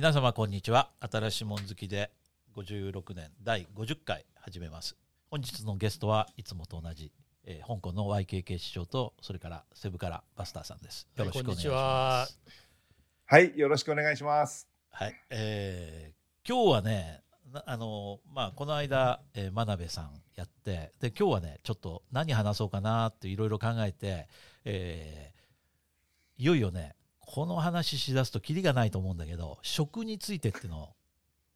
皆様こんにちは。新しいもん好きで56年第50回始めます。本日のゲストはいつもと同じ、えー香港の YKK 市長とそれからセブからバスターさんです。よろしくお願いします。はい、よろしくお願いします。はい、えー今日はねなあのまあこの間、えー真鍋さんやってで今日はねちょっと何話そうかなっていろいろ考えて、えーいよいよねこの話しだすとキリがないと思うんだけど食についてっていうのを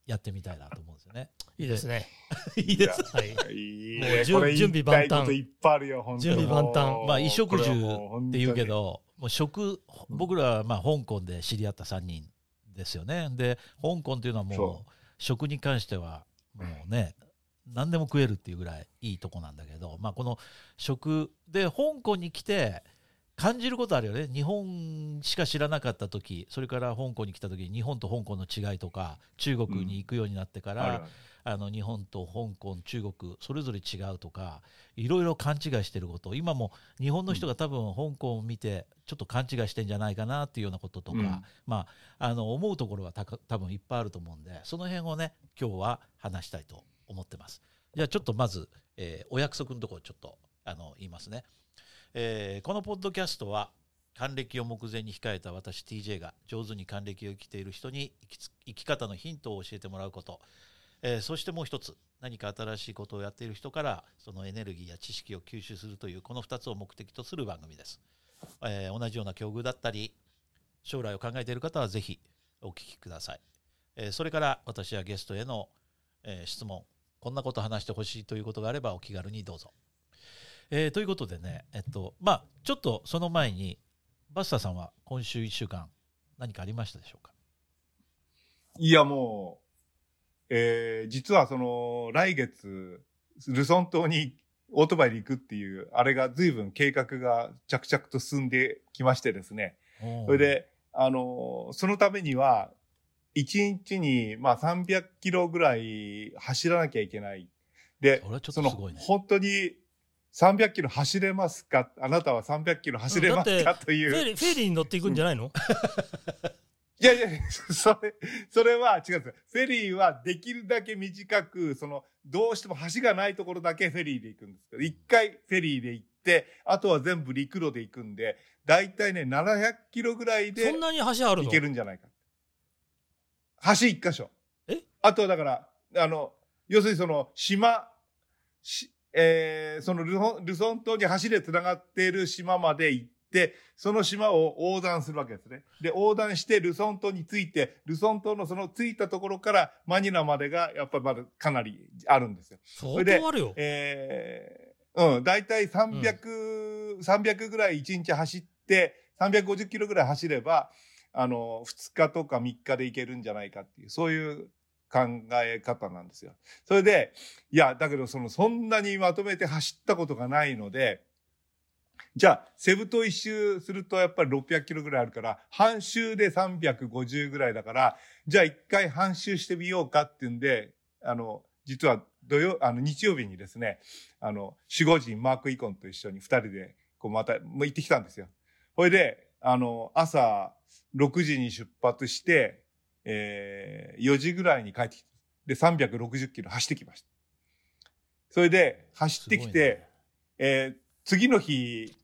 やってみたいなと思うんですよね。いいですね。いいです。はい。いいもう準備万端言いっぱいあるよ、本当に準備万端まあ衣食住って言うけど、もう食、僕らはまあ香港で知り合った3人ですよね。で、香港っていうのはもそう食に関してはもうね、何でも食えるっていうぐらいいいとこなんだけど、まあこの食で香港に来て感じることあるよね。日本しか知らなかった時、それから香港に来た時、日本と香港の違いとか、中国に行くようになってから、あるあの日本と香港、中国、それぞれ違うとか、いろいろ勘違いしてること、今も日本の人が多分香港を見て、ちょっと勘違いしてんじゃないかなっていうようなこととか、うんまあ、あの思うところはたか多分いっぱいあると思うんで、その辺をね、今日は話したいと思ってます。じゃあちょっとまず、えーお約束のところちょっとあの言いますね。えーこのポッドキャストは、還暦を目前に控えた私 TJ が上手に還暦を生きている人に生き方のヒントを教えてもらうこと、えーそしてもう一つ何か新しいことをやっている人からそのエネルギーや知識を吸収するというこの2つを目的とする番組です、えー同じような境遇だったり将来を考えている方はぜひお聞きください、えーそれから私やゲストへの、え質問こんなこと話してほしいということがあればお気軽にどうぞ、えーということでねえっとまあちょっとその前にバスターさんは今週1週間何かありましたでしょうか？いや、もう、えー実はその、来月、ルソン島にオートバイで行くっていう、あれが随分計画が着々と進んできましてですね。それで、あのーそのためには、1日に、まあ、300キロぐらい走らなきゃいけない。で、それはちょっその、とすごいね本当に300キロ走れますか？あなたは300キロ走れますだかという。フェリー、フェリーに乗っていくんじゃないの？いやいや、それ、それは違うんです。フェリーはできるだけ短く、その、どうしても橋がないところだけフェリーで行くんですけど、一回フェリーで行って、あとは全部陸路で行くんで、だいたいね、700キロぐらいでそんなに橋あるの？行けるんじゃないか。橋一箇所。え？あとはだから、あの、要するにその、島、しえーそのルソンルソン島に橋で繋がっている島まで行って、その島を横断するわけですね。で、横断してルソン島に着いて、ルソン島のその着いたところからマニラまでがやっぱりまだかなりあるんですよ。相で当あるよ。えーうん、だいたい300、300ぐらい1日走って、350キロぐらい走れば、あの、2日とか3日で行けるんじゃないかっていう、そういう考え方なんですよ。それで、いや、だけどその、そんなにまとめて走ったことがないので、じゃあ、セブ島一周するとやっぱり600キロぐらいあるから、半周で350ぐらいだから、じゃあ一回半周してみようかっていうんで、あの、実は土曜、あの、日曜日にですね、あの、守護神マーク・イコンと一緒に二人で、こうまた、もう行ってきたんですよ。ほいで、あの、朝6時に出発して、えー、4時ぐらいに帰ってきた。で、360キロ走ってきました。それで、走ってきて、ねえー次の日、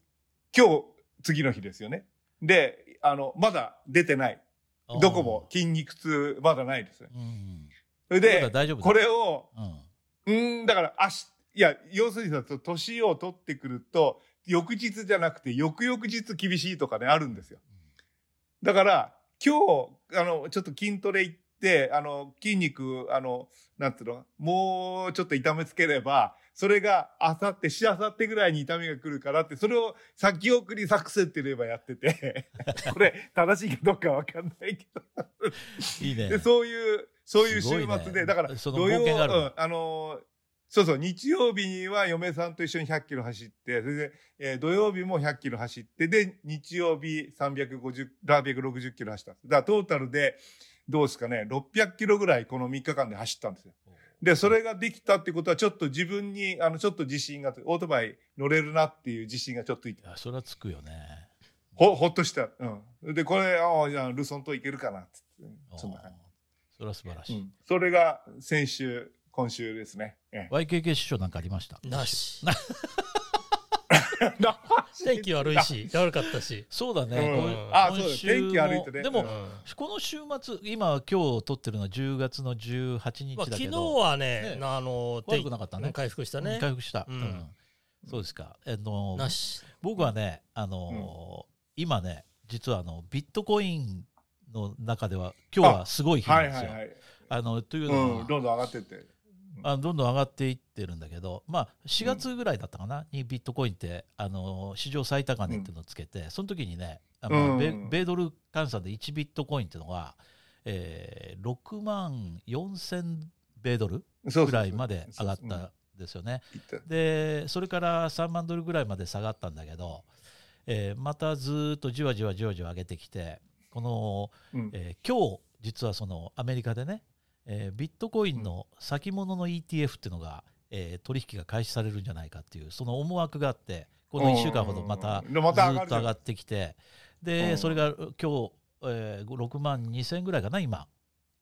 今日、次の日ですよね。で、あの、まだ出てない。どこも筋肉痛、まだないです。うんそれで、大丈夫だこれを、うんん、だから、あし、いや、要するにさ、年を取ってくると、翌日じゃなくて、翌々日厳しいとかね、あるんですよ。だから、今日、あの、ちょっと筋トレ行って、あの、筋肉、あの、なんつうの、もうちょっと痛めつければ、それが、あさって、しあさってぐらいに痛みが来るからって、それを先送り作戦って言えばやってて、これ、正しいかどうかわかんないけど。いいね。で、そういう、そういう週末で、だから、土曜、冒険があるうんあのーそうそう、日曜日には嫁さんと一緒に100キロ走って、それで、えー土曜日も100キロ走って、で、日曜日350、360キロ走ったんです。だからトータルで、どうですかね、600キロぐらいこの3日間で走ったんですよ。で、それができたってことは、ちょっと自分に、あの、ちょっと自信が、オートバイ乗れるなっていう自信がちょっといてそれはつくよね。ほ、ほっとした。うん。で、これ、ああ、じゃあ、ルソン島行けるかなってって。そんな感じ。それは素晴らしい。うんそれが先週、今週ですね。え YKK 首相なんかありました？なし。え天気悪いし、悪かったし。そうだね。うん今あそう天気悪いとねでも、うんこの週末、今、今日撮ってるのは10月の18日まあ、昨日だけど、はね、ねあの、悪くなかったね回復したね。回復した。うんうんそうですか。あのなし。僕はね、あの今ね、実はあのビットコインの中では、今日はすごい日なはんですよ。いはいはい。あのというのは、うん、どんどん上がってって。あどんどん上がっていってるんだけど、まあ、4月ぐらいだったかな、にビットコインってあの史上最高値っていうのをつけて、その時にね、あのうん。米米ドル換算で1ビットコインっていうのが、えー、6万4000米ドルぐらいまで上がったんですよね。でそれから3万ドルぐらいまで下がったんだけど、えーまたずーっとじわじわじわじわ上げてきてこの、うん。えー今日実はそのアメリカでね、えービットコインの先物の ETF っていうのが、えー取引が開始されるんじゃないかっていうその思惑があってこの1週間ほどまたずーっと上がってきてで、うん。それが今日、えー、6万2000円ぐらいかな今。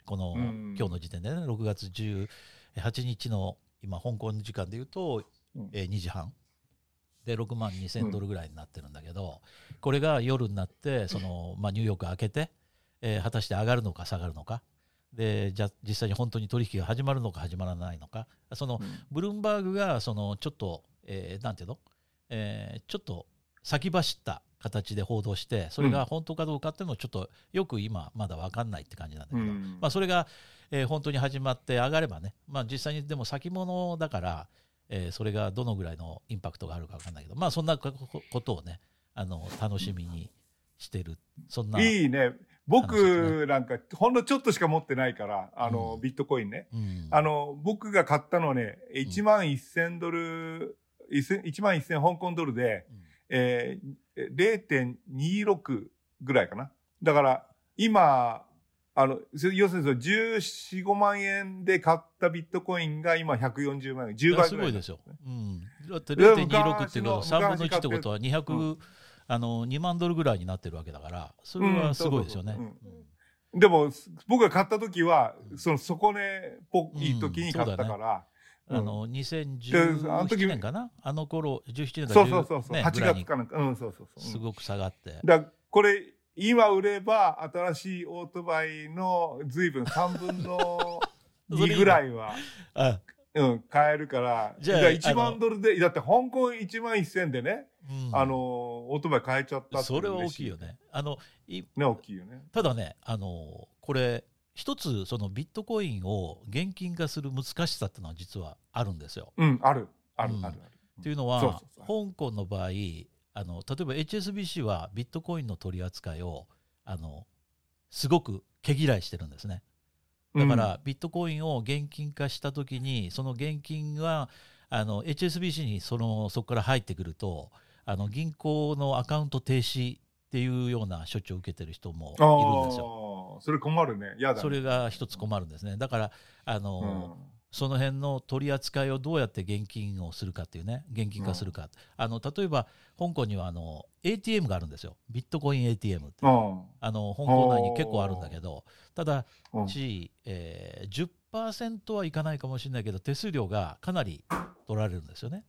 この、うん。今日の時点でね6月18日の今香港時間でいうと、うん。えー2時半。で6万2000ドルぐらいになってるんだけど、これが夜になってその、まあ、ニューヨーク開けて、えー果たして上がるのか下がるのかでじゃあ実際に本当に取引が始まるのか始まらないのか。そのうん。ブルームバーグがそのちょっと、えーなんていうの、えーちょっと先走った形で報道してそれが本当かどうかっていうのをちょっとよく今まだ分かんないって感じなんだけど、うん。まあ、それが、えー本当に始まって上がればね、まあ、実際にでも先物だから、えーそれがどのぐらいのインパクトがあるか分かんないけど、まあ、そんなこことをねあの楽しみにしてるそんな、いいね。僕なんか、ほんのちょっとしか持ってないから、あの、うんビットコインね。うんあの、僕が買ったのね、1万1000ドル、1万1000香港ドルで、うんえー、0.26ぐらいかな。だから、今、あの、そ要するにその14、5万円で買ったビットコインが今140万円、10いや倍ぐらい。すごいですよ。うん、だっていや0.26っていうことは昔3の分の1ってことは200、あの2万ドルぐらいになってるわけだからそれはすごいですよね。でも、僕が買った時は、その底値っぽい時に買ったから、あのうん2017年かな？あの頃17年かそうそうそうそう、ね8ぐらいに月かなんか、うん、そうそうそう。すごく下がって。だこれ、今売れば、新しいオートバイの随分3分の 2ぐらいは、あ。うん、買えるから、じゃあだから1あの万ドルで、だって香港1万1000でね、うん。あの、オートバイ買えちゃったそれは大嬉きいよね。あのいね、大きいよね。ただねあのこれ一つそのビットコインを現金化する難しさっていうのは実はあるんですよ。うん、ある、ある、うんある、ある。っていうのは香港の場合あの例えば HSBC はビットコインの取り扱いをあのすごく毛嫌いしてるんですね。だから、ビットコインを現金化したときにその現金があの HSBC にそのそこから入ってくるとあの銀行のアカウント停止っていうような処置を受けてる人もいるんですよ。それ困るね。やだね。それが一つ困るんですね。だからあの、うんその辺の取り扱いをどうやって現金をするかっていうね現金化するか、あの例えば香港にはあの ATM があるんですよビットコイン ATM ってうん。あの香港内に結構あるんだけどただうんし、えー、10%はいかないかもしれないけど手数料がかなり取られるんですよね。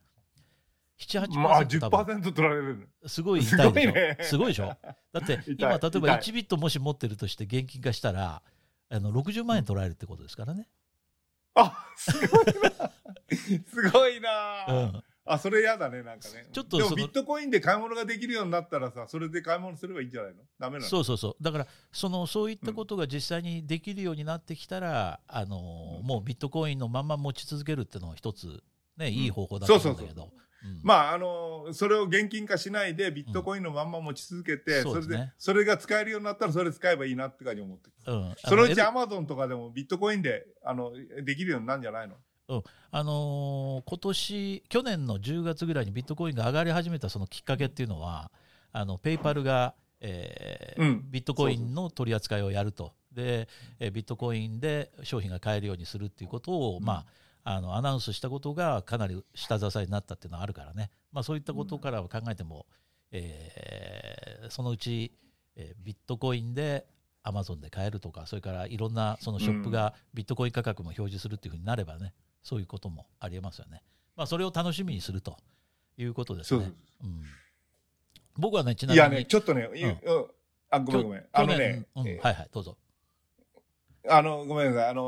78%まあ、多分10%取られる。すごい痛いでしょすごいねすごいでしょだって今例えば痛い1ビットもし持ってるとして現金化したらあの60万円取られるってことですからね。あ、すごいな。すごいな。うんあ、それ嫌だね、なんかね。ちょっとそのでもビットコインで買い物ができるようになったらさ、それで買い物すればいいんじゃないの？ダメなの？そうそうそうだからそのそういったことが実際にできるようになってきたら、あのうんもうビットコインのまま持ち続けるっていうのは一つ、ね、いい方法だそうそうそうと思うんだけど。うん。まあ、あの、それを現金化しないで、ビットコインのまんま持ち続けて、それでそうでそれが使えるようになったら、それ使えばいいなって感じ思ってる。うん、そのうちあアマゾンとかでもビットコインで、あの、できるようになるんじゃないの？あのー今年去年の10月ぐらいにビットコインが上がり始めたそのきっかけっていうのはあのペイパルが、えーうん。ビットコインの取り扱いをやると。で、えービットコインで商品が買えるようにするっていうことを、うん。まあ、あのアナウンスしたことがかなり下支えになったっていうのはあるからね、まあ、そういったことから考えても、えーそのうち、えービットコインでアマゾンで買えるとかそれからいろんなそのショップがビットコイン価格も表示するっていうふうになればねそういうこともありえますよね。まあ、それを楽しみにするということですね。うん、僕はねちないみにやね、ちょっとね、いうんうんあ、ごめんごめん。あのね、うんえーはいはいどうぞ。あの、ごめんなさい。あの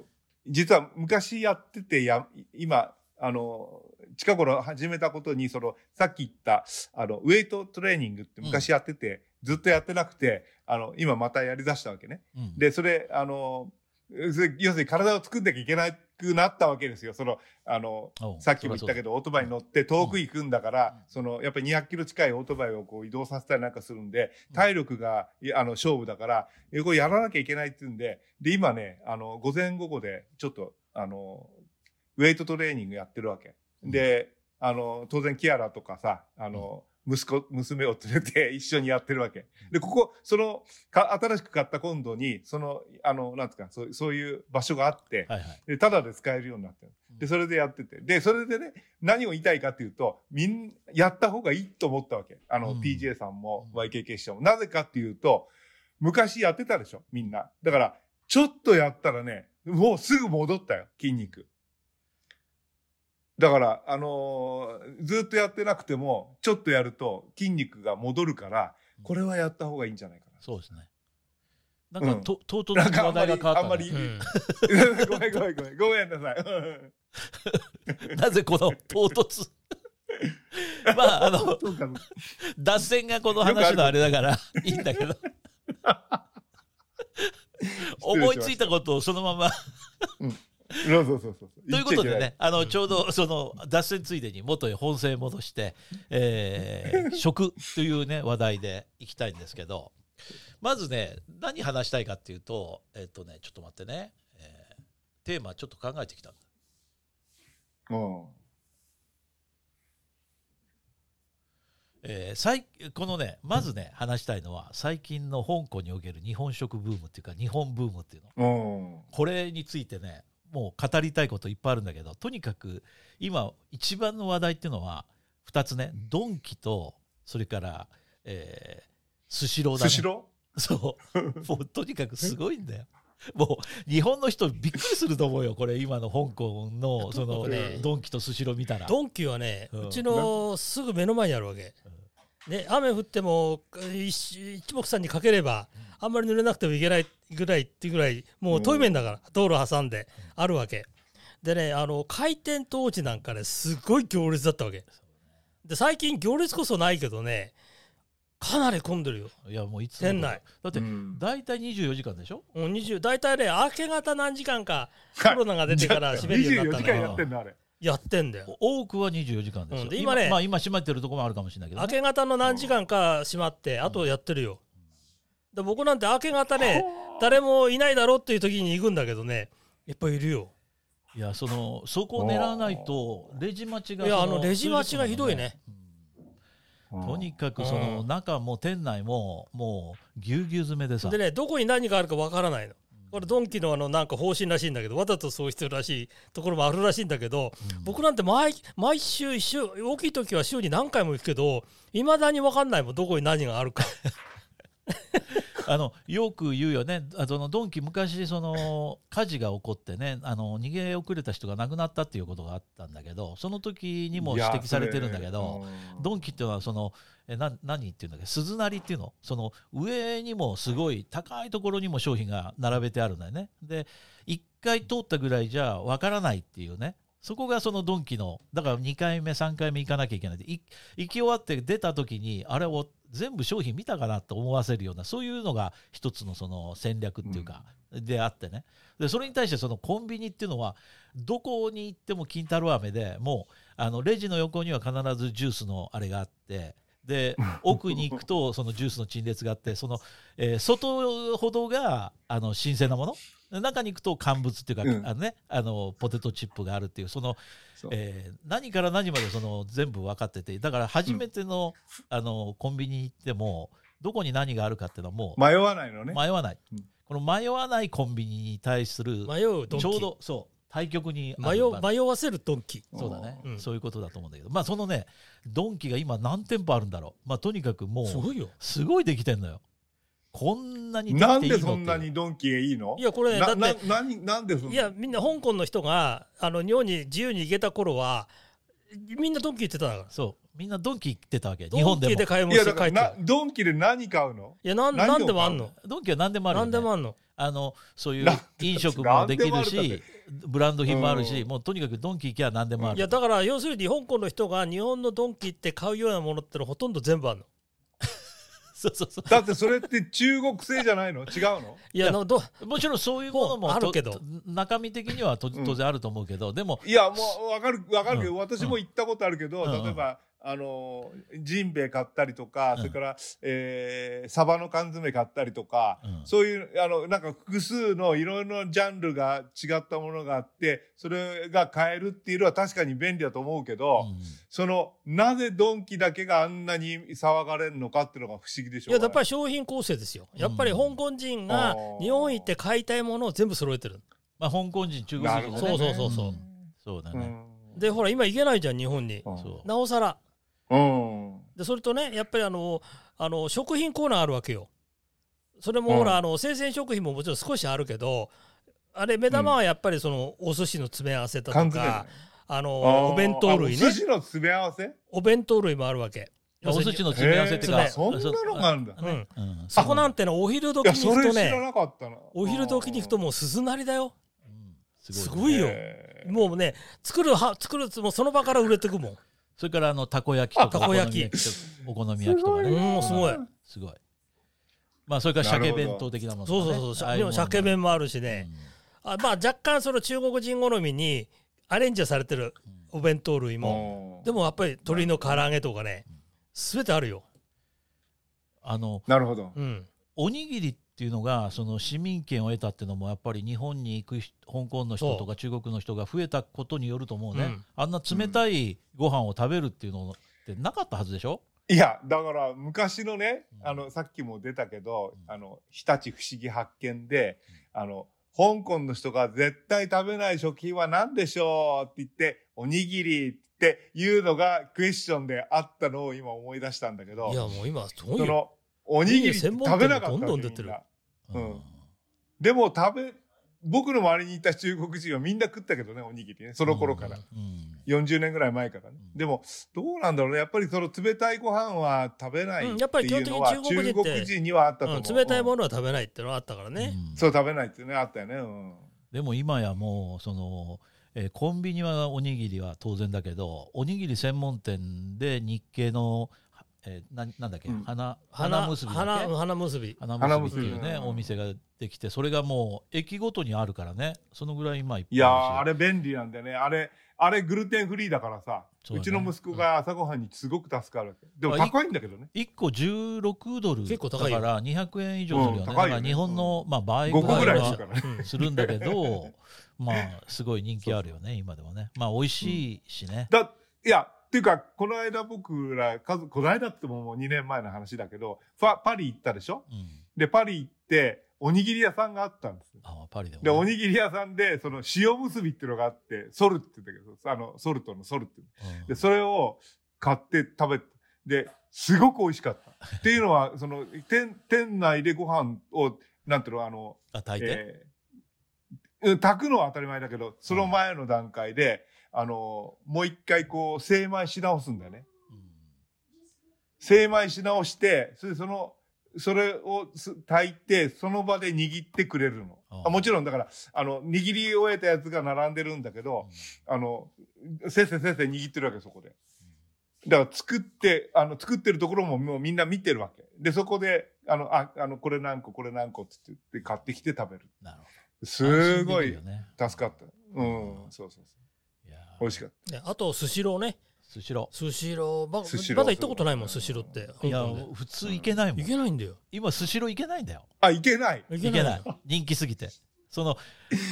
ー実は昔やってて、や、今、あのー近頃始めたことに、その、さっき言った、あの、ウェイトトレーニングって昔やってて、ずっとやってなくて、あの、今またやり出したわけね。うんで、それ、あの要するに体を作んなきゃいけなくなったわけですよ。その、あの、さっきも言ったけど、オートバイに乗って遠く行くんだから、うん。その、やっぱり200キロ近いオートバイをこう移動させたりなんかするんで、うん。体力が、いあの、勝負だから、えこれやらなきゃいけないっていうんで、で、今ね、あの、午前午後で、ちょっと、あの、ウェイトトレーニングやってるわけ。で、あの、当然キアラとかさ、あの、息子、娘を連れて 一緒にやってるわけ。で、ここ、その、か、新しく買った今度に、その、あの、なんつうか、そうそういう場所があって、はいはい。で、ただで使えるようになってる。で、それでやってて。で、それでね、何を言いたいかっていうと、みん、やった方がいいと思ったわけ。あの、うん PJ さんもうん YKK 師匠も。なぜかっていうと、昔やってたでしょ、みんな。だから、ちょっとやったらね、もうすぐ戻ったよ、筋肉。だから、あのーずっとやってなくても、ちょっとやると筋肉が戻るから、これはやった方がいいんじゃないかな。そうですね。なんか、うんと唐突に話題が変わった、ね。あんまりうん ごめんごめんごめん。ごめんなさい。う んなぜこの唐突？まああの脱線がこの話のあれだからいいんだけど思いついたことをそのままそうそうそうそう。ということでねあのちょうどその脱線ついでに元へ本線へ戻して、えー食というね話題でいきたいんですけどまずね何話したいかっていうとえっ、とねちょっと待ってね、えーテーマちょっと考えてきたんだ。うん。えー最このねまずね話したいのは最近の香港における日本食ブームっていうか日本ブームっていうのうん。これについてねもう語りたいこといっぱいあるんだけどとにかく今一番の話題っていうのは2つねドンキとそれから、えースシローだね。スシロそう。もうとにかくすごいんだよ。もう日本の人びっくりすると思うよこれ今の香港のその、ね。ドンキとスシロー見たら。ドンキはね、うん。うちのすぐ目の前にあるわけ。ね、雨降っても一一目散にかければあんまり濡れなくてもいけないぐらいっていうぐらいもう遠い面だから、道路挟んであるわけ。でねあの開店当時なんかねすごい行列だったわけ。で最近行列こそないけどねかなり混んでるよ。いやもういつ店内。だってうん。大体24時間でしょ？もう20大体ね明け方何時間かコロナが出てから閉めるようにな24時間ったのよ。やってんのあれ。やってんだよ。多くは24時間ですよ、うん。で今ねまあ今閉まってるところもあるかもしれないけど、ね、明け方の何時間か閉まって、あとやってるよ。で僕なんて明け方ね、誰もいないだろうっていう時に行くんだけどね、やっぱいるよ。いやそのそこを狙わないとレジ待ちがいやそあのレジ待ちがひどいね、うん。とにかくそのうん。中も店内ももうぎゅうぎゅう詰めでさ。でね、どこに何があるかわからないの。これドンキのあのなんか方針らしいんだけどわざとそうしてるらしいところもあるらしいんだけど、うん。僕なんて毎毎週週大きい時は週に何回も行くけどいまだに分かんないもんどこに何があるか あのよく言うよね。あそのドンキ昔その火事が起こってねあの逃げ遅れた人が亡くなったっていうことがあったんだけどその時にも指摘されてるんだけど、ドンキっていうのはそのえな何っていうんだっけ？鈴なりっていうの？その上にもすごい高いところにも商品が並べてあるんだよね。で1回通ったぐらいじゃわからないっていうねそこがそのドンキのだから2回目3回目行かなきゃいけない。でい行き終わって出た時にあれを全部商品見たかなと思わせるようなそういうのが一つのその戦略っていうか、であってね。でそれに対してそのコンビニっていうのはどこに行っても金太郎飴でもうあのレジの横には必ずジュースのあれがあってで 奥に行くとそのジュースの陳列があってその、えー外ほどがあの新鮮なもの？中に行くと乾物っていうか、うん。あのね、あのポテトチップがあるっていうその、そう。えー何から何までその全部分かっててだから初めての,、あのコンビニに行ってもどこに何があるかっていうのはもう迷わないのね。迷わない、うん。この迷わないコンビニに対する迷うドンキちょうどそう対極に迷わせるドンキそうだね、うん。そういうことだと思うんだけど。まあそのねドンキが今何店舗あるんだろう。まあとにかくもうすごいよ。すごいできてんのよこんなにでなんきていいのでそんなにドンキがいいの？いやこれねだなってな何なんでそんな？いやみんな香港の人があの日本に自由に行けた頃はみんなドンキ行ってたからそう。みんなドンキ行ってたわけ。日ドン本でもキで買い物して帰ってドンキで何買うの？いやなんなんでもあんの？ドンキは何でもあるよ、ね、なんでもあんの？あのそういうな飲食もできるしブランド品もあるし、うん。もうとにかくドンキ行きゃ何でもある。いやだから要するに香港の人が日本のドンキ行って買うようなものってのほとんど全部あんのそうそうそう。だってそれって中国製じゃないの？違うの？いやいやのどもちろんそういうものもあるけど。と中身的にはとうん。当然あると思うけど、でもいやもう分かる分かるけど、うん。私も行ったことあるけど、うん。例えばあのジンベエ買ったりとか、うん。それから、えーサバの缶詰買ったりとか、うん。そういうあのなんか複数のいろいろなジャンルが違ったものがあってそれが買えるっていうのは確かに便利だと思うけど、うんそのなぜドンキだけがあんなに騒がれるのかっていうのが不思議でしょいややっぱりり商品構成ですよ。やっぱりうん香港人が日本行って買いたいものを全部揃えてる。まあ、香港人中国人なるほどそうそうそうそう。うん。そうだね、でほら今行けないじゃん日本に。なおさら。うんでそれとねやっぱりあのあの食品コーナーあるわけよ。それもほら、うんあの生鮮食品ももちろん少しあるけどあれ目玉はやっぱりそのお寿司の詰め合わせだとかあのお弁当類ね。あお寿司の詰め合わせ？お弁当類もあるわけ。お寿司の詰め合わせってかそんなのがあるんだ。うん。うん。そこなんてのお昼時に行くとそれ知らねなかったな。お昼時に行くともう鈴なりだよ。うん。すごいねごいよもうね作るは作るもうその場から売れてくもんそれからあのたこ焼きとかたこ焼き。お好み焼きとかね。うんすごい。すごい。まあそれから鮭弁当的なものとかね。そうそうそう。鮭弁もあるしね、あまあ若干その中国人好みにアレンジはされてるお弁当類も、うん。でもやっぱり鶏の唐揚げとかね。全てあるよ、あのなるほど。うん、おにぎりっていうのがその市民権を得たっていうのもやっぱり日本に行く人香港の人とか中国の人が増えたことによると思うね、うん。あんな冷たいご飯を食べるっていうのってなかったはずでしょ、いやだから昔のねうん。あのさっきも出たけど、うん。あの日立不思議発見で、あの香港の人が絶対食べない食品は何でしょうって言っておにぎりっていうのがクエスチョンであったのを今思い出したんだけどいやもう今そのおにぎり食べなかったどんどん出てる。うんうん。でも食べ僕の周りにいた中国人はみんな食ったけどねおにぎりね。その頃から、うん40年ぐらい前からね、うん。でもどうなんだろうね。やっぱりその冷たいご飯は食べないってうんやっぱり基いうのは本的に中国人にはあったと思う、うん冷たいもの、のは食べないってのはあったからね、うん。そう食べないっていうねあったよね、うん、でも今やもうその、えーコンビニはおにぎりは当然だけどおにぎり専門店で日系の、えー、ななんだっけ、うん。花花花結び花花結び。花結びっていうねお店ができてそれがもう駅ごとにあるからね。そのぐらい今いっぱいいやーあれ便利なんだよね。あれあれグルテンフリーだからさう,、ね。ちの息子が朝ごはんにすごく助かる。わけでも高いんだけどね。1個16ドル結構高いよ。だから200円以上するよね,、うんだから日本の、まあ、倍5個ぐらいすはするんだけど まあすごい人気あるよね今でもね。まあ美味しいしね、だいやっていうかこの間僕ら家族この間ってももう2年前の話だけどパパリ行ったでしょ？うん。でパリ行っておにぎり屋さんがあったんですよ。あパリででおにぎり屋さんでその塩結びっていうのがあってソルって言うんだけどあのソルトのソルってうん。でそれを買って食べてですごく美味しかった。っていうのは その店店内でご飯をなんていうのあの、あ炊いて、えーうん炊くのは当たり前だけどその前の段階で、あのもう一回こう精米し直すんだよね。うん。精米し直してそれでそのそれをす炊いてその場で握ってくれるの。あもちろんだからあの握り終えたやつが並んでるんだけど、あのせっせせっせ握ってるわけそこで。だから作ってあの作ってるところももうみんな見てるわけ。でそこであのああのこれ何個これ何個って言って買ってきて食べる。なるほすごい助かった。うん。そうそうそう美味しかっねあとスシローね。スシローまスシローまだ行ったことないもんスシローって。ーいや普通行けないもん。行けないんだよ。今スシロー行けないんだよ。たあいけない。行行けない。人気すぎてその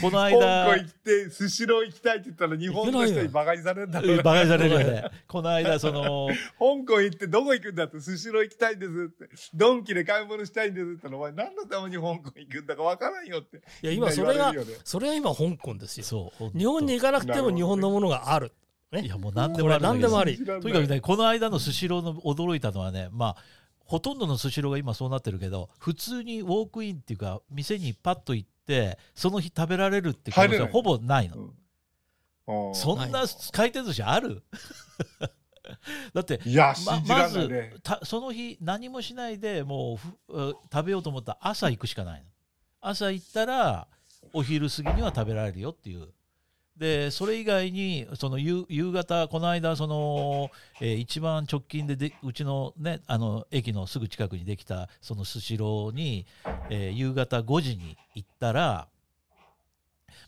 この香間港行ってスシロー行きたいって言ったら日本の人にバカにされるんだろうバカにされるよね。この間その香港行ってどこ行くんだってスシロー行きたいんですって。ドンキで買い物したいんですって言ったらお前何のために香港行くんだかわからんよって。いや今それがそれは今香港ですよ。そう日本に行かなくても日本のものがある。いやもう何でもあるんだけど。何でもあり。とにかくねこの間のスシローの驚いたのはねまあほとんどのスシローが今そうなってるけど普通にウォークインっていうか店にパッと行ってその日食べられるって可能性はほぼないの。うん。あそんな回転寿司ある？だってーいや、ままずね。たその日何もしないでもうふう食べようと思ったら朝行くしかないの。朝行ったらお昼過ぎには食べられるよっていうでそれ以外にその夕夕方この間その、えー一番直近ででうちのねあの駅のすぐ近くにできたそのスシローに、えー夕方5時に行ったら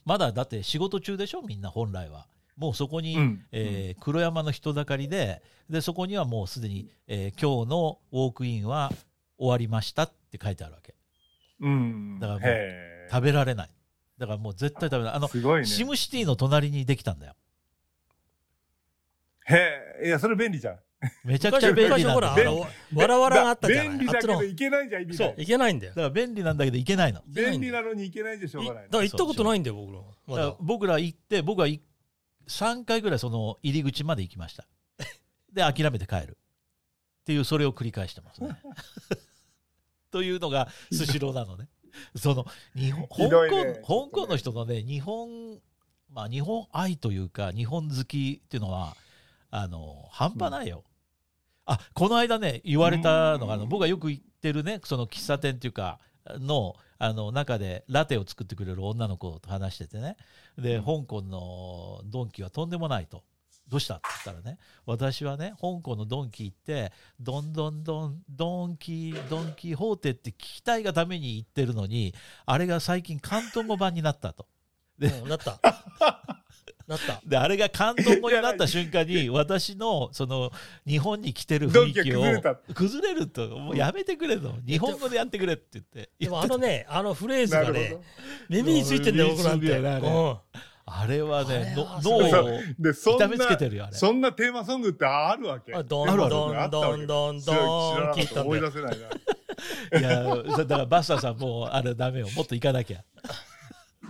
まだだって仕事中でしょ？みんな本来は。もうそこに、うん。えー黒山の人だかりで。でそこにはもうすでに、えー今日のウォークインは終わりましたって書いてあるわけ。うん。だから食べられないだからもう絶対食べないあのーすごいね。シムシティの隣にできたんだよへえ、いや、それ便利じゃん。めちゃくちゃ便利昔ほら、なんだけどあの、わらわらがあったじゃない？便利だけどあっちの。いけないじゃん、意味ない。いけないんだよだ。から便利なんだけど行けないの便利なのにいけないんじゃしょうがないいだから行ったことないんだよ、僕ら。まだ。僕ら行って僕はい3回ぐらいその入り口まで行きましたで諦めて帰るっていうそれを繰り返してますね というのがスシローなのね その日本 香港、香港の人のね日本まあ日本愛というか日本好きっていうのはあの半端ないよ、あこの間ね言われたのがあの僕がよく行ってるねその喫茶店っていうかのあの中でラテを作ってくれる女の子と話しててね。で、うん。香港のドンキはとんでもないと。どうした？って言ったらね私はね香港のドンキ行ってどんどんどんドンキドンキホーテって聞きたいがために行ってるのにあれが最近広東語版になったと。でうんなった。なった。であれが広東語になった瞬間に私のその日本に来てる雰囲気を崩れるともうやめてくれと日本語でやってくれって言ってでもあのね、あのフレーズがね。耳についてんだよ、僕なんて。あれはね脳そうをで、そん痛めつけてな、るよあれそんなテーマソングってあるわけ？あどんあるあるどんどんどんどん聞い思いよ出せないな。いやだからバスターさんもうあれダメよもっと行かなきゃ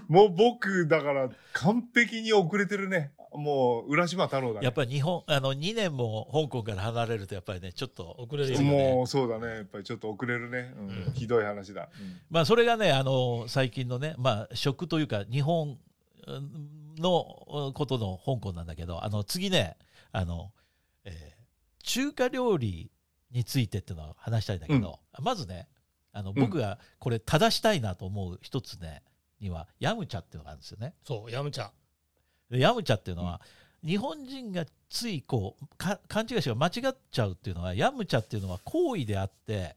もう僕、だから、完璧に遅れてるね。もう、浦島太郎だね。やっぱり日本あの2年も香港から離れるとやっぱりねちょっと遅れるよねもう、そうだね。やっぱりちょっと遅れるね。うんうんひどい話だ。まあそれがねあの最近のねまあ食というか日本うんのことの香港なんだけどあの次ねあの、えー中華料理についてっていうのを話したいんだけど、まずねあの僕がこれ正したいなと思う一つねにはヤムチャっていうのがあるんですよね。そう、ヤムチャ。でヤムチャっていうのは、日本人がついこうか勘違いしが間違っちゃうっていうのはヤムチャっていうのは行為であって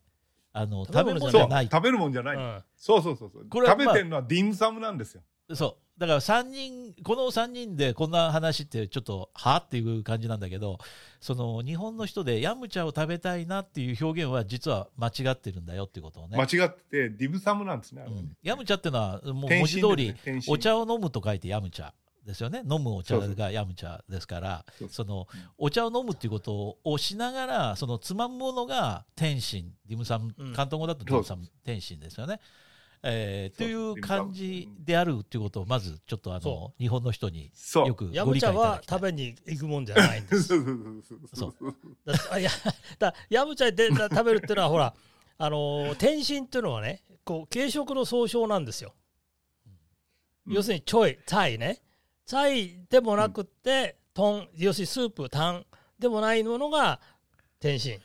あの食べ物そう物じゃない食べるもんじゃない。うんそうそうそうそう。これはまあ食べてるのはディムサムなんですよ。そうだから3人この3人でこんな話ってちょっとはあっていう感じなんだけどその日本の人でヤムチャを食べたいなっていう表現は実は間違ってるんだよっていうことをね、間違ってて、ディムサムなんですね。うん。ヤムチャっていうのはもう天文字通りねお茶を飲むと書いてヤムチャですよね。飲むお茶がヤムチャですからそのうんお茶を飲むっていうことをしながらそのつまむものが点心ディムサムうん。広東語だとディムサム点心ですよね。えー、という感じであるっていうことをまずちょっとあのそ日本の人にそう。よくヤムチャご理解いただはきたい。食べに行くもんじゃないんです。そう。だやだヤムチャで食べるっていうのはほら あのー天津っていうのはねこう軽食の総称なんですよ、うん。要するにちょいチャイね。チャイでもなくって、トン要するにスープタンでもないものが天津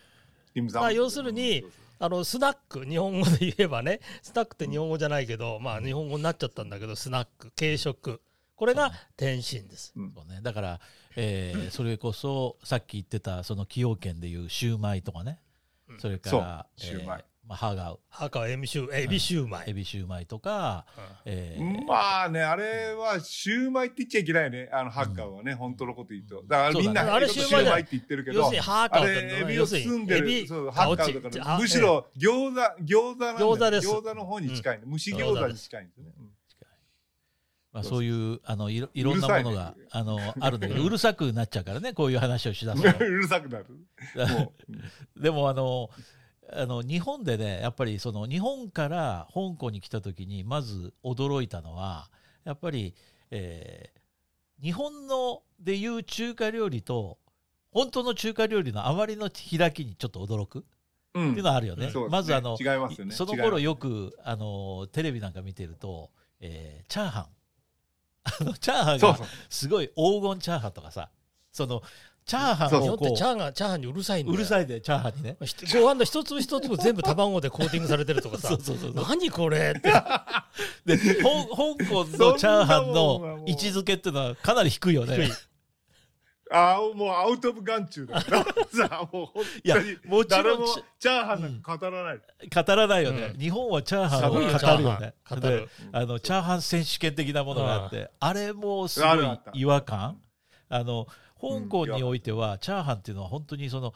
まあ要するにあのスナック日本語で言えばねスナックって日本語じゃないけどまあ日本語になっちゃったんだけどスナック軽食。これが天津です。うん。そうね、だから、えー それこそさっき言ってたその崎陽軒でいうシューマイとかね、うん。それからそう。シューマイ。えーまあ、ハーガウ赤エビシュエビシューマイ、エビシューマイとか、えーまあね、あれはシューマイって言っちゃいけないね。あの、ハッカーはね、本当のこと言うと。だからみんな、あれシューマイって言ってるけど要するに、ハエビを包んでる、そう、ハッカーだあから、あむしろ餃子、餃子餃子です。餃子の方に近いね。蒸し餃子に近いんですよね。うん。まあ、そういうあのいろいろんなものが、うるあの あるんだけどうるさくなっちゃうからねこういう話をしだすと。うるさくなる。もでもあのあの日本でねやっぱりその日本から香港に来た時にまず驚いたのはやっぱり、えー日本のでいう中華料理と本当の中華料理のあまりの開きにちょっと驚くうん。っていうのはあるよね。まずあの違いますよね。その頃よくあのテレビなんか見てると、えーチャーハン。あのチャーハンがすごい黄金チャーハンとかさそのチャーハンそう日本ってをこチャーハンチャーハンにうるさいんだよ。ううるさいでチャーハンにね。ひご飯の一粒一粒全部 卵でコーティングされてるとかさ。そうそうそうそう。何これって。で 香港のチャーハンの位置づけっていうのはかなり低いよね。低い。ああ、もうアウト・オブ・眼中だよ。さあ、もう本いや当に。もちろんチチャーハンなんか語らない。語らないよね、うん。日本はチャーハンを語るよねすごいよチャーハン語る。であのチャーハン選手権的なものがあって、あれもすごい違和感。あの香港においてはチャーハンっていうのは本当にその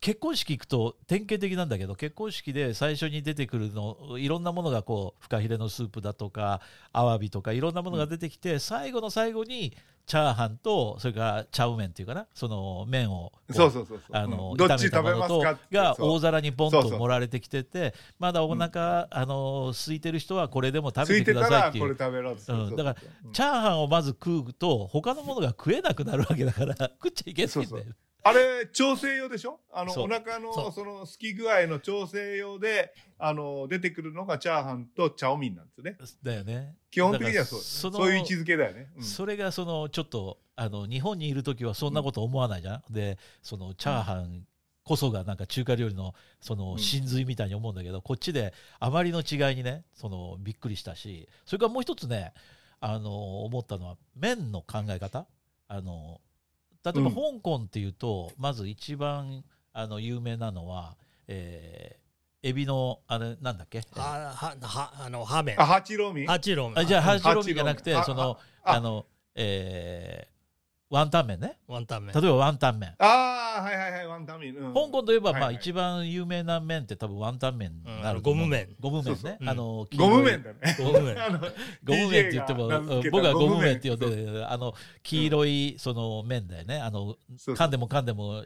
結婚式行くと典型的なんだけど結婚式で最初に出てくるのいろんなものがこうフカヒレのスープだとかアワビとかいろんなものが出てきて、最後の最後にチャーハンとそれからチャウメンっていうかなその麺をそうそうそうそう。あの、炒めたち食べますものとがそう。大皿にボンそうそう。と盛られてきててまだお腹、あの空いてる人はこれでも食べてくださいっていう。だからチャーハンをまず食うと他のものが食えなくなるわけだから食っちゃいけないんだよそうあれ、調整用でしょ？あの、お腹のその好き具合の調整用で、あの、出てくるのがチャーハンとチャオミンなんですよね。だよね。基本的にはそうね。そういう位置づけだよね。うん。それがそのちょっとあの日本にいる時はそんなこと思わないじゃん、でそのチャーハンこそがなんか中華料理のそのうん。真髄みたいに思うんだけど、こっちであまりの違いにねそのびっくりしたしそれからもう一つねあの思ったのは麺の考え方。あの例えばうん香港っていうと、まず一番あの有名なのは、えーエビのあれなんだっけ？あははあのハーメ。ンあ、ハチロミ？ハチロンあじゃあハうん。チロミじゃなくてそのああ。あの、えーワンタン麺ね。ワンタン麺例えばワンタン麺ああ、はいはいはい、ワンタンミン。うん。香港といえば、まあ一番有名な麺って多分ワンタン麺になるう。うんゴム麺。ゴム麺。ね。あのゴム麺だね。ゴム麺。ゴム 麺って言っても僕はゴム麺って呼んであの黄色いその麺だよね。あの噛んでも噛んでも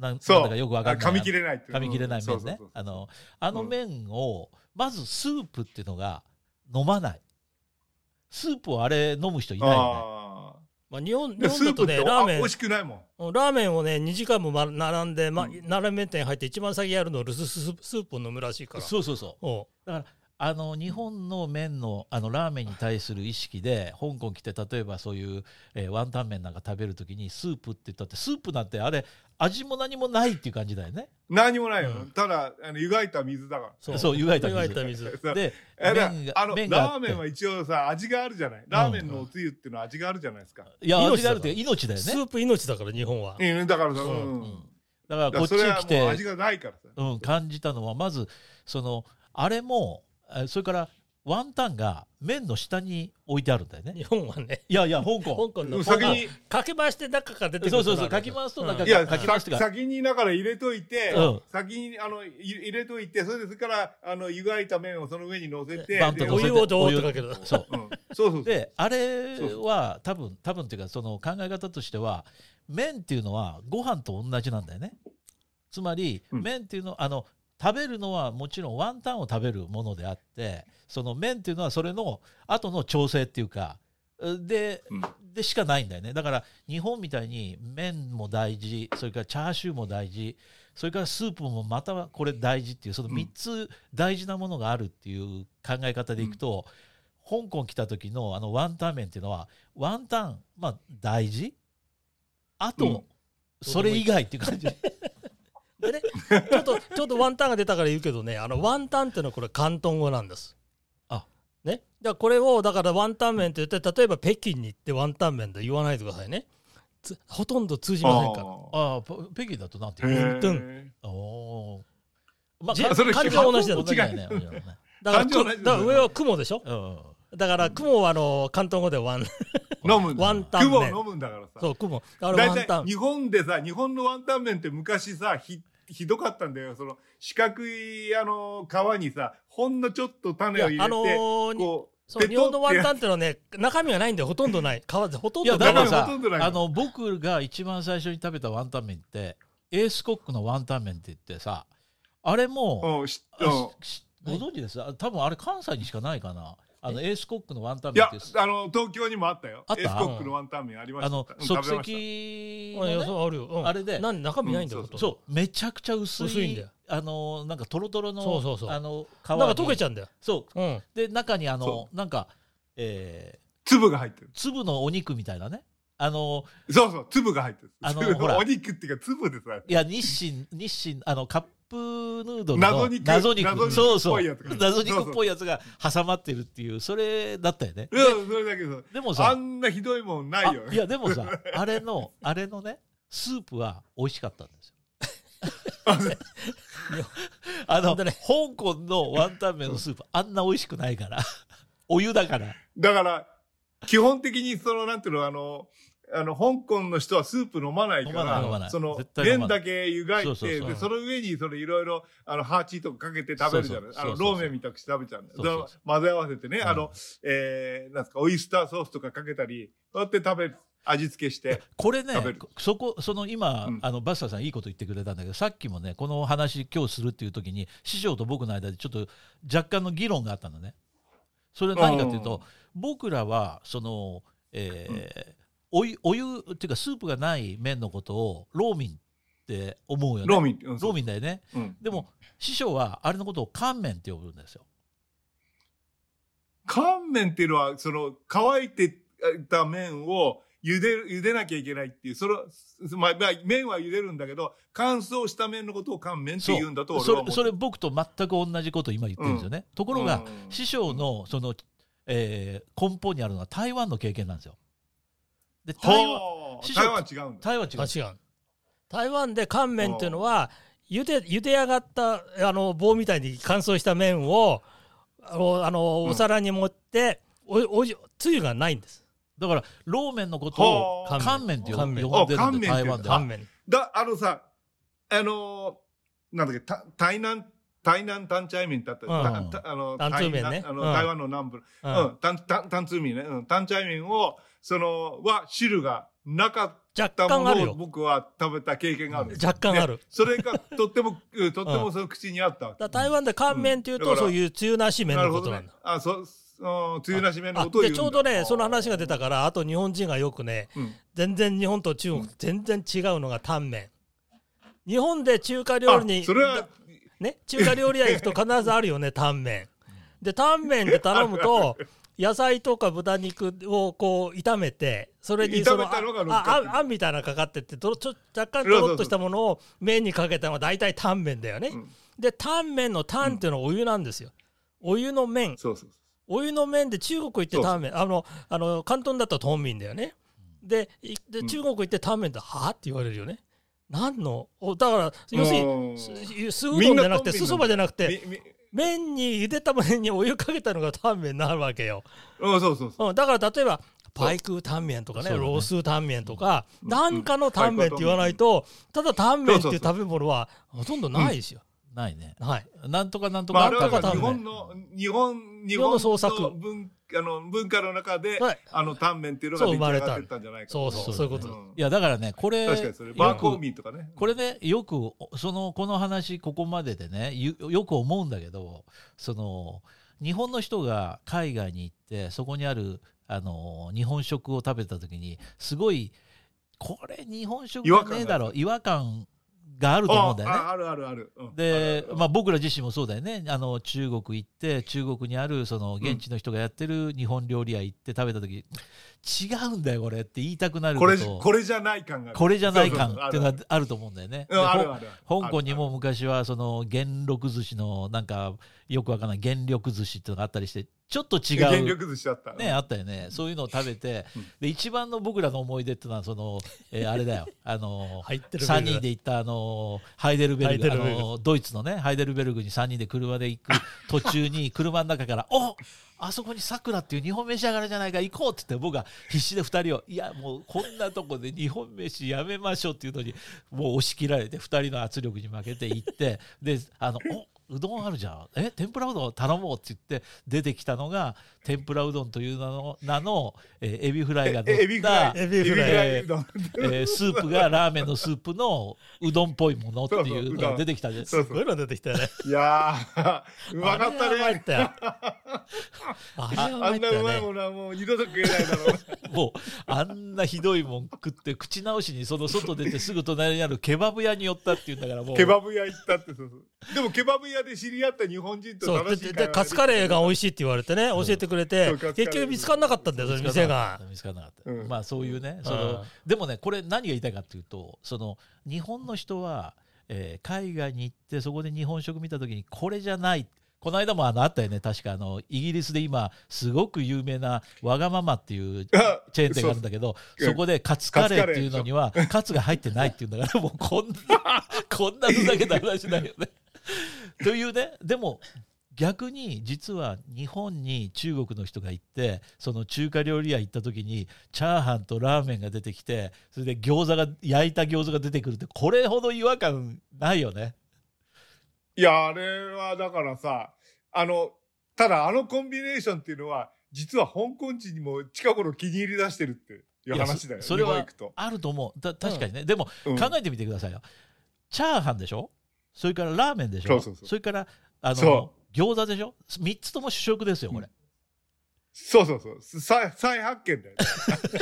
なんだかよくわかんない。あ噛み切れないっていう。噛み切れない麺ね。あのあの麺をまずスープっていうのが飲まない。スープをあれ飲む人いないよね。あまあ、日本日本だとねラーメン。あ美味しくないもん。ラーメンをね2時間もま並んで、まうん。ラーメン店入って一番先やるのルスススープを飲むらしいから。そうそうそう。おうあの日本の麺のあのラーメンに対する意識で香港来て例えばそういう、えーワンタン麺なんか食べるときにスープって言ったってスープなんてあれ味も何もないっていう感じだよね。何もないよ。うん。ただ、あの湯がいた水だかそう湯がいた水。湯がいた水。ら。でえだ麺があの麺があって。ラーメンは一応さ味があるじゃない。ラーメンのおつゆっていうのは味があるじゃないですか、いや命味があるっていうか命だよね、スープ命だから日本は、うん、だからさ、ううん。んうん。だからだこっちからそれはもうに来て味がないからさ、うん、感じたのはまずそのあれもえそれからワンタンが麺の下に置いてあるんだよね。日本はね。いやいや香港。香港の。先にかけ回して中から出てくるそうそうそうかき回すとなん。かいやさかき回してが先にだから入れといて、うん。先にあのい入れといてそれでそれからあの湯がいた麺をその上に乗せてバンと乗せて湯をドーッとかける。そう。うん、そうそうそう。であれは多分多分っていうかその考え方としては麺っていうのはご飯と同じなんだよね。つまりうん。麺っていうのあの食べるのはもちろんワンタンを食べるものであってその麺っていうのはそれの後の調整っていうかでうん。でしかないんだよね。だから日本みたいに麺も大事それからチャーシューも大事それからスープもまたこれ大事っていうその3つ大事なものがあるっていう考え方でいくと、香港来た時のあのワンタン麺っていうのはワンタンまあ大事？あと、うん。それ以外っていう感じ でねちょっと ちょっとワンタンが出たから言うけどねあのワンタンっていうのはこれ広東語なんです。あ。ね。じゃあこれをだからワンタン麺って言って例えば北京に行ってワンタン麺で言わないでくださいね。つほとんど通じませんから。ああペ北京だとなんて？へ言うトおまじかそれ漢字は同じだ同じだよね違う。ねだから上は雲でしょ？うん。だから雲はあの広東語でワン。飲むんだワンタン麺。雲飲むんだからさ。そう雲。だから大ワンタン。体日本でさ日本のワンタン麺って昔さひひどかったんだよ。その四角いあの皮にさほんのちょっと種を入れていやあのーこうそう日本のワンタンンっていうのはね中身がないんでほとんどない。皮でほとんいやどないだからさあの僕が一番最初に食べたワンタン麺ってエースコックのワンタン麺って言ってさあれも、ご存知です？あ多分あれ関西にしかないかなあのエースコックのワンタンいや麺ってあの東京にもあったよ。あった？エースコックのワンタン麺ありました。あのうん即食べました。席のね？そうあるよ、うん。あれで。なん中身ないんだよ、うんほとんど。そうめちゃくちゃ薄い薄いんだよ。あのなんかトロトロのそうそうそう。あの皮なんか溶けちゃゃうんだよ。そう。うん。で中にあのそなんか、え粒が入ってる。ー粒のお肉みたいなね。あのそうそう、粒が入ってる。あの粒ほら。お肉っていうか粒ですよいや日清日清あのカップヌードルの謎肉。謎肉。そうそうっぽいやつが。謎肉っぽいやつが挟まってるっていうそれだったよね。うん、それだけど、でもさあんなひどいもんないよ。あ。いやでもさあれのあれのねスープは美味しかったんですよ。あの、香港のワンタン麺のスープあんな美味しくないから。お湯だから。だから、基本的にその、なんていうの、あの、あの、香港の人はスープ飲まないから、その麺だけ湯がいて、で、その上に、その、いろいろ、あの、ハーチとかかけて食べるじゃない？あの、ローメンみたくして食べちゃうんだよ。混ぜ合わせてね、うん。あの、えー、なんですか、オイスターソースとかかけたり、そうやって食べる、味付けして。これねそこその今、うん。あのバスターさんいいこと言ってくれたんだけどさっきもねこの話今日するっていう時に師匠と僕の間でちょっと若干の議論があったのね。それは何かというと僕らはその、えーお湯お湯っていうかスープがない麺のことをローミンって思うよねローミン。うんローミンだよねうん。でも師匠はあれのことを乾麺って呼ぶんですよ乾麺っていうのは、その、乾いてた麺を茹でる、茹でなきゃいけないっていう、それは、まあ、まあ、麺は茹でるんだけど、乾燥した麺のことを乾麺って言うんだと。それそれ僕と全く同じことを今言ってるんですよね、ところが、うん師匠のその、えー根本にあるのは台湾の経験なんですよ。で台湾台湾は違うんだ。台湾違う。あ違う。台湾で乾麺っていうのは茹で茹で上がったあの棒みたいに乾燥した麺をあのあのうん。お皿に盛って、おおじつゆがないんです。だからローメンのことを乾麺って呼んで乾麺呼んでるんで台湾では。乾麺。だ、あのさ、あのーなんだっけ、た台南、台南タンチャイ麺ってあったうん。あの、タンツー麺ね。うん台南あの台湾の南部。ううん。ん、タン、タン、タンツー麺ね。うん、タンチャイ麺を、その、は、汁がなかった。ものを僕は食べた経験がある。若干ある。それがとっても、う んとってもその口にあった。だ台湾で乾麺っていうと、そういうつゆなし麺のことなんだ。。あ、そ、うん、つゆなし麺のあことを言うでちょうどねその話が出たからあと日本人がよくねうん。全然日本と中国全然違うのがタンメン日本で中華料理にあそれは、ね中華料理屋行くと必ずあるよねタンメンでタンメンで頼むと 野菜とか豚肉をこう炒めてそれにそのあああんみたいなのかかってってとろちょ若干とろっとしたものを麺にかけたのが大体タンメンだよね、うん。でタンメンのタンっていうのはお湯なんですよ。お湯の麺。そうそうお湯の麺で中国行ってタンメン。あのあの広東だったらトンミンだよね。でいでうん。中国行ってタンメンってはあって言われるよね。何のおだから要するに酢うどんじゃなくてみんなトンミンなんだ酢そばじゃなくて麺に茹でた麺にお湯かけたのがタンメンになるわけよ、うん、そうそうそう。うん、だから例えばパイクータンメンとかねロースータンメンとか、うん。なんかのタンメンって言わないと、ただタンメンっていう。食べ物はほとんどないですよ、ないね。はい。なんとかなんとまあ、あかれは日本の、日本、日本の本創作。の文あの文化の中で、はい。あの、タンメンっていうのが出来上がってったんじゃないかと。そうそうそう。いうことん。いやだからねこれ確かにそれ、バーコーミーとかね。これねよくそのこの話ここまででねゆよく思うんだけどその日本の人が海外に行ってそこにあるあの日本食を食べた時にすごいこれ日本食じゃねえだろ。違和感があると思うんだよね。ああるあるある。うんであまあ、僕ら自身もそうだよねあの中国行って中国にあるその現地の人がやってる日本料理屋行って食べた時、違うんだよこれって言いたくなるこれじ、これじゃない感がある。これじゃない感っていうのはあると思うんだよね。うんであるある。香港にも昔はその元禄寿司のなんかよくわかんない元禄寿司っていうのがあったりしてちょっと違う原力寿司だった。ねあったよねそういうのを食べてうんで一番の僕らの思い出っていうのはその、えーあれだよあの入ってる3人で行ったあのハイデルベルグあのドイツのねハイデルベルグに3人で車で行く途中に車の中から「おあそこにさくらっていう日本飯屋があるじゃないか行こう」って言って僕は必死で2人を「いやもうこんなとこで日本飯やめましょう」っていうのにもう押し切られて2人の圧力に負けて行ってであの「おうどんあるじゃん。え天ぷらうどん頼もう」って言って出てきたのが天ぷらうどんという名の名の、えーエビフライが乗ったイ。エビフライうどん。えースープがラーメンのスープのうどんっぽいものっていうのが出てきたんですそう。すごいの出てきたよね。いやー、うまかったあれはうまいね。ったよ。あれはうまあんなうまいものはもう二度と食えないだろう。もうあんなひどいもん食って口直しにその外出てすぐ隣にあるケバブ屋に寄ったっていうんだからもう。ケバブ屋行ったってそうそう でもケバブ屋で知り合った日本人とそう楽しいででカツカレーが美味しいって言われてね教えてくれて結局見つからなかったんだよそれ店が。見つからなかった、うん。まあそういうねそうん。のでもねこれ何が言いたいかっていうとその日本の人は、えー海外に行ってそこで日本食見た時にこれじゃない。この間もあのあったよね。確かあのイギリスで今すごく有名なわがままっていうあチェーン店があるんだけどそこでカツカレーっていうのにはカツが入ってないっていうんだからもうこんなこんなふざけた話ないよね。というねでも逆に実は日本に中国の人が行ってその中華料理屋行った時にチャーハンとラーメンが出てきてそれで餃子が焼いた餃子が出てくるってこれほど違和感ないよね。いやあれはだからさあのただあのコンビネーションっていうのは実は香港人にも近頃気に入り出してるっていう話だよそそれはあると思う。だ確かにね、でもうん。考えてみてくださいよ。チャーハンでしょ？それからラーメンでしょ？そうそうそうれからあのそ餃子でしょ ?3 つとも主食ですよ、これ。そうそうそう。再再発見だよ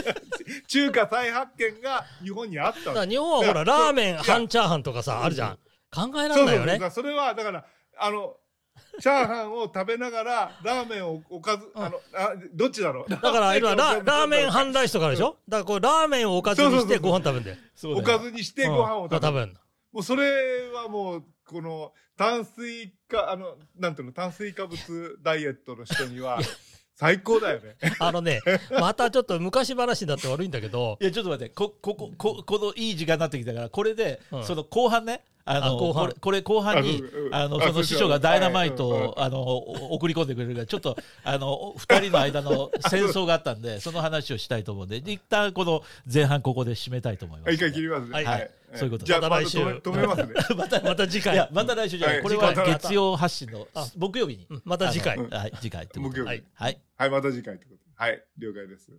中華再発見が日本にあった日本はほらラーメン半チャーハンとかさあるじゃん。考えられないよね。からそれはだからあのチャーハンを食べながらラーメンをおかず、うん。あのあどっちだろう？だから今ララーメン半ライスとかでしょ？だからこれラーメンをおかずにしてご飯食べんだよ。おかずにしてご飯を食べる、もうそれはもうこの炭水化あのなんていうの炭水化物ダイエットの人には最高だよね。あのね またちょっと昔話になって悪いんだけど。いやちょっと待ってこここここのいい時間になってきたからこれで、うん。その後半ねあのあ後半。これこれ後半にあのあその師匠がダイナマイトはいをあのお送り込んでくれるからちょっとあの二人の間の戦争があったんでその話をしたいと思うんで一旦この前半ここで締めたいと思います。一回切りますね。はいそういうこと。じゃあまた来週。止めますね。またまた次回。いやまた来週じゃない、はい。これは月曜発信のあ。木曜日に、うん。また次回。はい。次回木曜日。はい。はい。はいまた次回ってこと。で。はい。了解です。